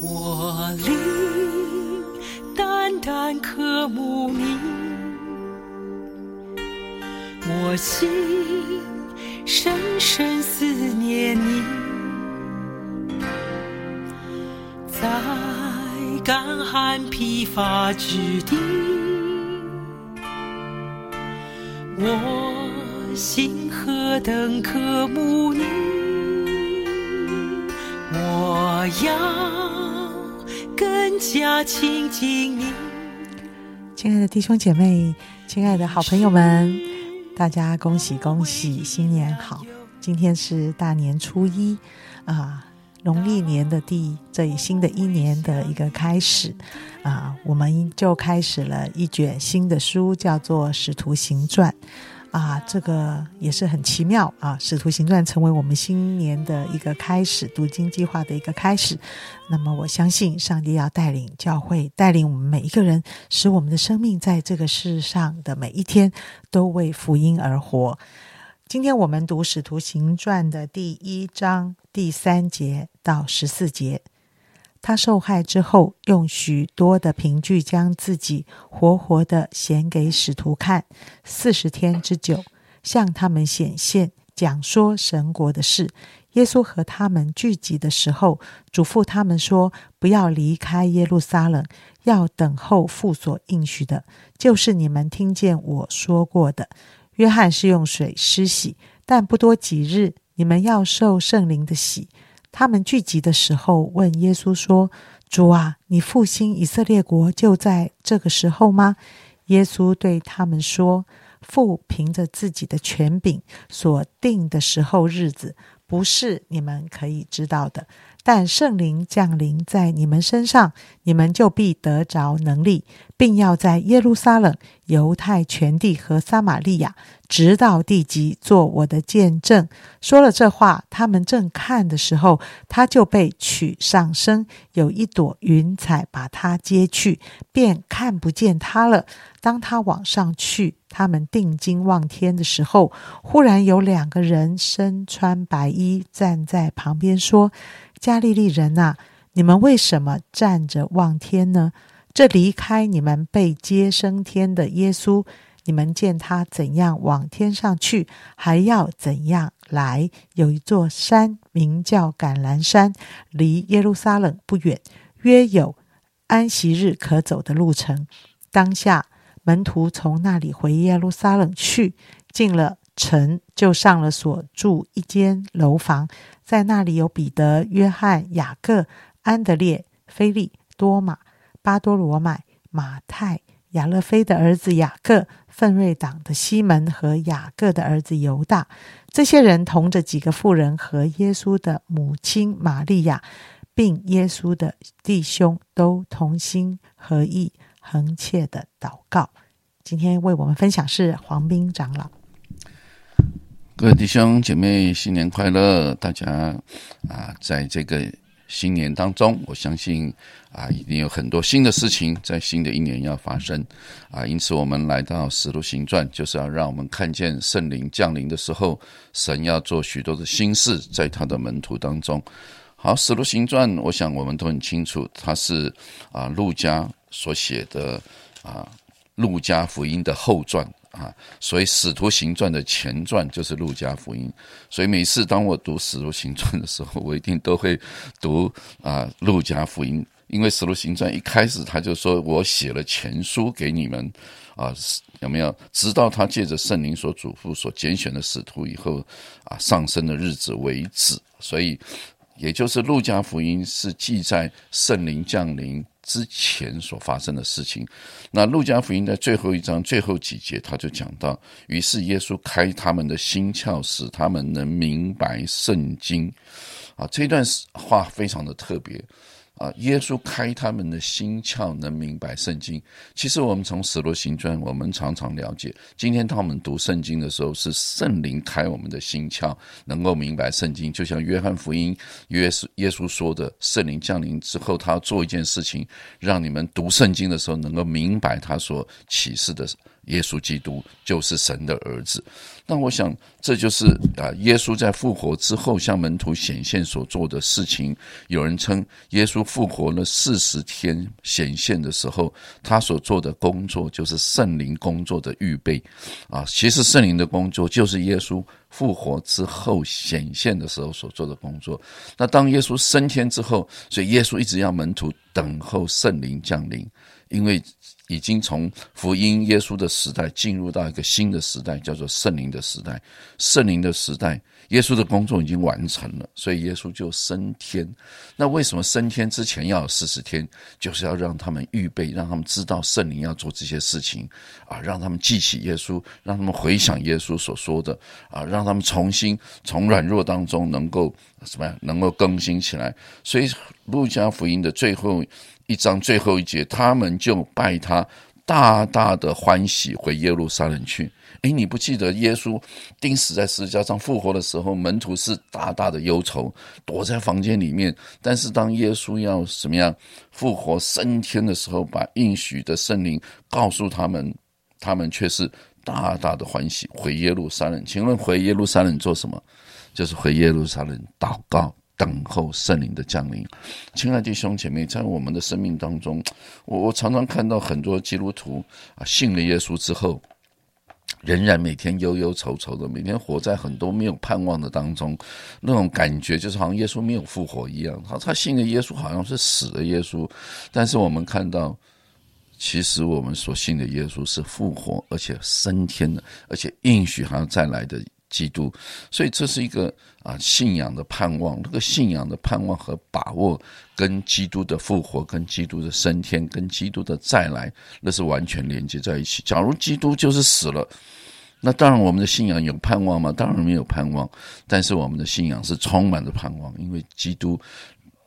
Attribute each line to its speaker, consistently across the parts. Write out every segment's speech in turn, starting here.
Speaker 1: 我灵淡淡渴慕你，我心深深思念你，在干旱疲乏之地，我心何等渴慕你，我要。更加亲近你，
Speaker 2: 亲爱的弟兄姐妹，亲爱的好朋友们，大家恭喜恭喜，新年好！今天是大年初一啊，农历年的第这一新的一年的一个开始啊，我们就开始了一卷新的书，叫做《使徒行传》。啊，这个也是很奇妙啊！《使徒行传》成为我们新年的一个开始，读经计划的一个开始。那么，我相信上帝要带领教会，带领我们每一个人，使我们的生命在这个世上的每一天都为福音而活。今天我们读《使徒行传》的第一章第三节到十四节。他受害之后，用许多的凭据将自己活活的显给使徒看，四十天之久，向他们显现，讲说神国的事。耶稣和他们聚集的时候，嘱咐他们说：“不要离开耶路撒冷，要等候父所应许的，就是你们听见我说过的。约翰是用水施洗，但不多几日，你们要受圣灵的洗。”他们聚集的时候，问耶稣说：“主啊，你复兴以色列国就在这个时候吗？”耶稣对他们说：“父凭着自己的权柄所定的时候日子，不是你们可以知道的。但圣灵降临在你们身上，你们就必得着能力，并要在耶路撒冷、犹太全地和撒玛利亚。”直到地极，做我的见证。说了这话，他们正看的时候，他就被取上升，有一朵云彩把他接去，便看不见他了。当他往上去，他们定睛望天的时候，忽然有两个人身穿白衣站在旁边，说：“加利利人呐，你们为什么站着望天呢？这离开你们被接升天的耶稣。”你们见他怎样往天上去，还要怎样来？有一座山名叫橄榄山，离耶路撒冷不远，约有安息日可走的路程。当下门徒从那里回耶路撒冷去，进了城，就上了所住一间楼房，在那里有彼得、约翰、雅各、安德烈、菲利、多马、巴多罗买、马太、亚勒菲的儿子雅各。奋锐党的西门和雅各的儿子犹大，这些人同着几个妇人和耶稣的母亲玛利亚，并耶稣的弟兄，都同心合意、恒切的祷告。今天为我们分享是黄斌长老。
Speaker 3: 各位弟兄姐妹，新年快乐！大家啊，在这个新年当中，我相信。啊，一定有很多新的事情在新的一年要发生啊！因此，我们来到《使徒行传》，就是要让我们看见圣灵降临的时候，神要做许多的新事在他的门徒当中。好，《使徒行传》，我想我们都很清楚，它是啊，路加所写的啊，路加福音的后传啊，所以《使徒行传》的前传就是路加福音。所以每次当我读《使徒行传》的时候，我一定都会读啊，路加福音。因为《使徒行传》一开始他就说：“我写了前书给你们，啊，有没有？直到他借着圣灵所嘱咐、所拣选的使徒以后，啊，上升的日子为止。所以，也就是《路加福音》是记载圣灵降临之前所发生的事情。那《路加福音》的最后一章最后几节，他就讲到：于是耶稣开他们的心窍，使他们能明白圣经。啊，这段话非常的特别。啊！耶稣开他们的心窍，能明白圣经。其实我们从使徒行传，我们常常了解。今天当我们读圣经的时候，是圣灵开我们的心窍，能够明白圣经。就像约翰福音，约耶稣说的，圣灵降临之后，他要做一件事情，让你们读圣经的时候能够明白他所启示的耶稣基督就是神的儿子。那我想，这就是啊，耶稣在复活之后向门徒显现所做的事情。有人称耶稣复活了四十天显现的时候，他所做的工作就是圣灵工作的预备啊。其实圣灵的工作就是耶稣复活之后显现的时候所做的工作。那当耶稣升天之后，所以耶稣一直要门徒等候圣灵降临，因为。已经从福音耶稣的时代进入到一个新的时代，叫做圣灵的时代。圣灵的时代，耶稣的工作已经完成了，所以耶稣就升天。那为什么升天之前要有四十天？就是要让他们预备，让他们知道圣灵要做这些事情啊，让他们记起耶稣，让他们回想耶稣所说的啊，让他们重新从软弱当中能够什么样，能够更新起来。所以路加福音的最后。一章最后一节，他们就拜他，大大的欢喜，回耶路撒冷去。诶，你不记得耶稣钉死在十字架上复活的时候，门徒是大大的忧愁，躲在房间里面。但是当耶稣要怎么样复活升天的时候，把应许的圣灵告诉他们，他们却是大大的欢喜，回耶路撒冷。请问回耶路撒冷做什么？就是回耶路撒冷祷告。等候圣灵的降临，亲爱的弟兄姐妹，在我们的生命当中，我我常常看到很多基督徒啊，信了耶稣之后，仍然每天忧忧愁愁的，每天活在很多没有盼望的当中，那种感觉就是好像耶稣没有复活一样。他他信的耶稣好像是死的耶稣，但是我们看到，其实我们所信的耶稣是复活而且升天的，而且应许还要再来的。基督，所以这是一个啊信仰的盼望。这个信仰的盼望和把握，跟基督的复活、跟基督的升天、跟基督的再来，那是完全连接在一起。假如基督就是死了，那当然我们的信仰有盼望吗？当然没有盼望。但是我们的信仰是充满着盼望，因为基督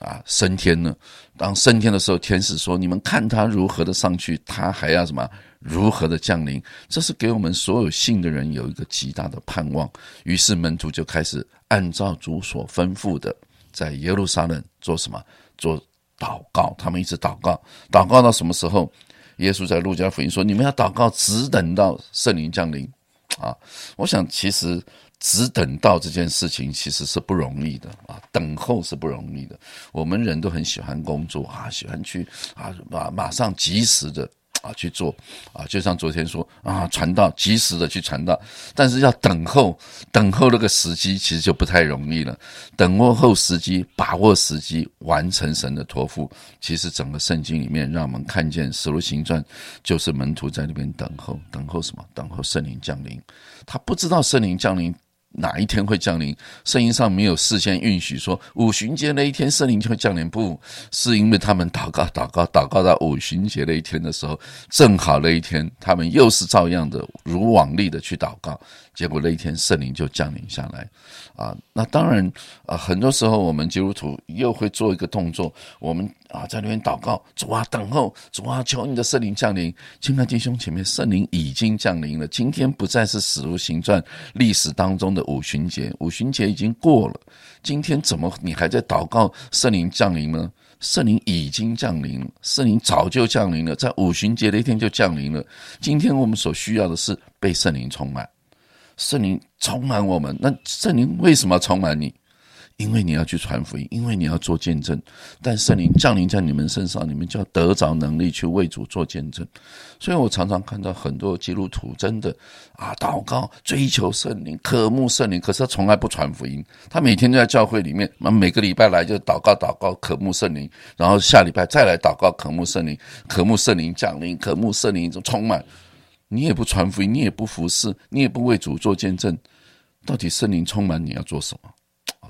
Speaker 3: 啊升天呢。当升天的时候，天使说：“你们看他如何的上去，他还要什么？”如何的降临？这是给我们所有信的人有一个极大的盼望。于是门徒就开始按照主所吩咐的，在耶路撒冷做什么？做祷告。他们一直祷告，祷告到什么时候？耶稣在路加福音说：“你们要祷告，只等到圣灵降临。”啊，我想其实只等到这件事情其实是不容易的啊，等候是不容易的。我们人都很喜欢工作啊，喜欢去啊，马马上及时的。啊，去做啊，就像昨天说啊，传道及时的去传道，但是要等候，等候那个时机，其实就不太容易了。等候后时机，把握时机，完成神的托付。其实整个圣经里面，让我们看见《使徒行传》，就是门徒在那边等候，等候什么？等候圣灵降临。他不知道圣灵降临。哪一天会降临？圣经上没有事先允许说五旬节那一天圣灵就会降临，不是因为他们祷告、祷告、祷告到五旬节那一天的时候，正好那一天他们又是照样的如往例的去祷告，结果那一天圣灵就降临下来。啊，那当然啊，很多时候我们基督徒又会做一个动作，我们啊在那边祷告，主啊等候，主啊求你的圣灵降临。亲爱弟兄前面圣灵已经降临了，今天不再是史如行传历史当中的五旬节，五旬节已经过了，今天怎么你还在祷告圣灵降临呢？圣灵已经降临了，圣灵早就降临了，在五旬节那天就降临了。今天我们所需要的是被圣灵充满。圣灵充满我们，那圣灵为什么要充满你？因为你要去传福音，因为你要做见证。但圣灵降临在你们身上，你们就要得着能力去为主做见证。所以我常常看到很多基督徒真的啊，祷告追求圣灵，渴慕圣灵，可是他从来不传福音。他每天都在教会里面，每个礼拜来就祷告祷告，渴慕圣灵，然后下礼拜再来祷告，渴慕圣灵，渴慕圣灵降临，渴慕圣灵充满。你也不传福音，你也不服侍，你也不为主做见证，到底圣灵充满你要做什么？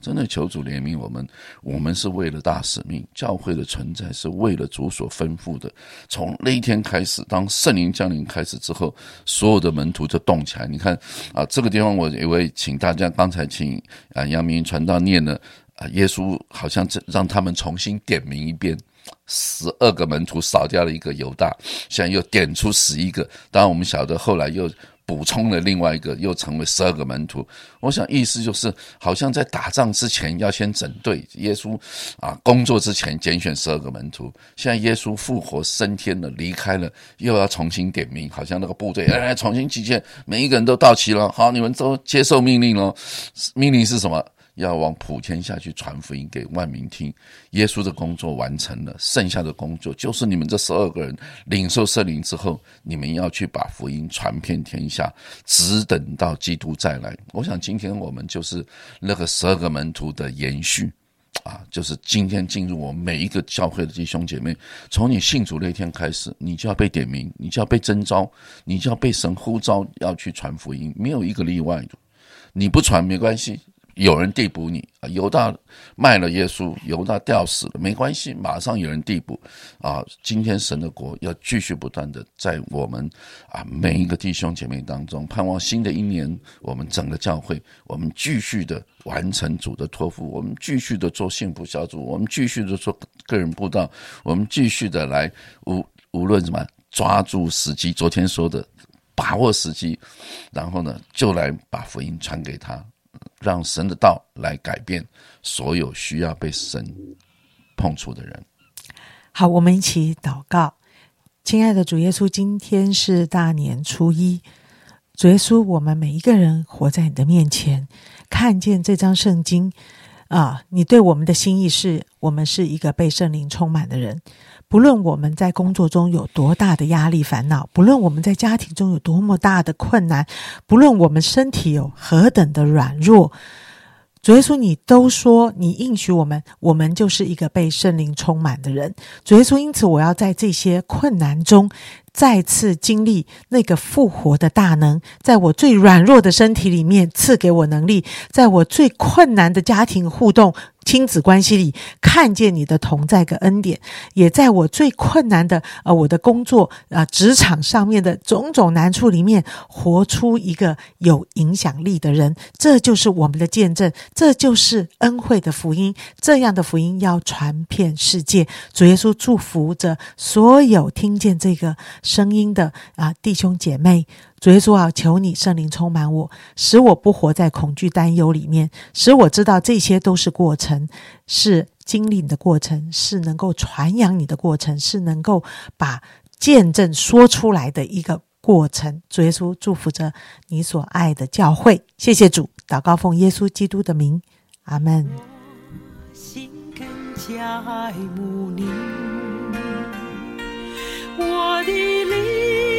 Speaker 3: 真的求主怜悯我们，我们是为了大使命，教会的存在是为了主所吩咐的。从那一天开始，当圣灵降临开始之后，所有的门徒就动起来。你看啊，这个地方我也会请大家，刚才请啊杨明传道念了啊，耶稣好像这让他们重新点名一遍。十二个门徒少掉了一个犹大，现在又点出十一个。当然，我们晓得后来又补充了另外一个，又成为十二个门徒。我想意思就是，好像在打仗之前要先整队。耶稣啊，工作之前拣选十二个门徒，现在耶稣复活升天了，离开了，又要重新点名，好像那个部队哎，重新集结，每一个人都到齐了。好，你们都接受命令了。命令是什么？要往普天下去传福音给万民听，耶稣的工作完成了，剩下的工作就是你们这十二个人领受圣灵之后，你们要去把福音传遍天下，只等到基督再来。我想今天我们就是那个十二个门徒的延续啊，就是今天进入我每一个教会的弟兄姐妹，从你信主那天开始，你就要被点名，你就要被征召，你就要被神呼召要去传福音，没有一个例外的，你不传没关系。有人递补你啊，犹大卖了耶稣，犹大吊死了，没关系，马上有人递补啊。今天神的国要继续不断的在我们啊每一个弟兄姐妹当中，盼望新的一年，我们整个教会，我们继续的完成主的托付，我们继续的做幸福小组，我们继续的做个人布道，我们继续的来无无论什么抓住时机，昨天说的把握时机，然后呢就来把福音传给他。让神的道来改变所有需要被神碰触的人。
Speaker 2: 好，我们一起祷告，亲爱的主耶稣，今天是大年初一。主耶稣，我们每一个人活在你的面前，看见这张圣经啊，你对我们的心意是我们是一个被圣灵充满的人。不论我们在工作中有多大的压力烦恼，不论我们在家庭中有多么大的困难，不论我们身体有何等的软弱，主耶稣，你都说你应许我们，我们就是一个被圣灵充满的人。主耶稣，因此我要在这些困难中再次经历那个复活的大能，在我最软弱的身体里面赐给我能力，在我最困难的家庭互动。亲子关系里看见你的同在跟恩典，也在我最困难的呃我的工作啊职场上面的种种难处里面，活出一个有影响力的人。这就是我们的见证，这就是恩惠的福音。这样的福音要传遍世界。主耶稣祝福着所有听见这个声音的啊弟兄姐妹。主耶稣啊，求你圣灵充满我，使我不活在恐惧担忧里面，使我知道这些都是过程，是经历的过程，是能够传扬你的过程，是能够把见证说出来的一个过程。主耶稣祝福着你所爱的教会，谢谢主，祷告奉耶稣基督的名，阿门。我的绿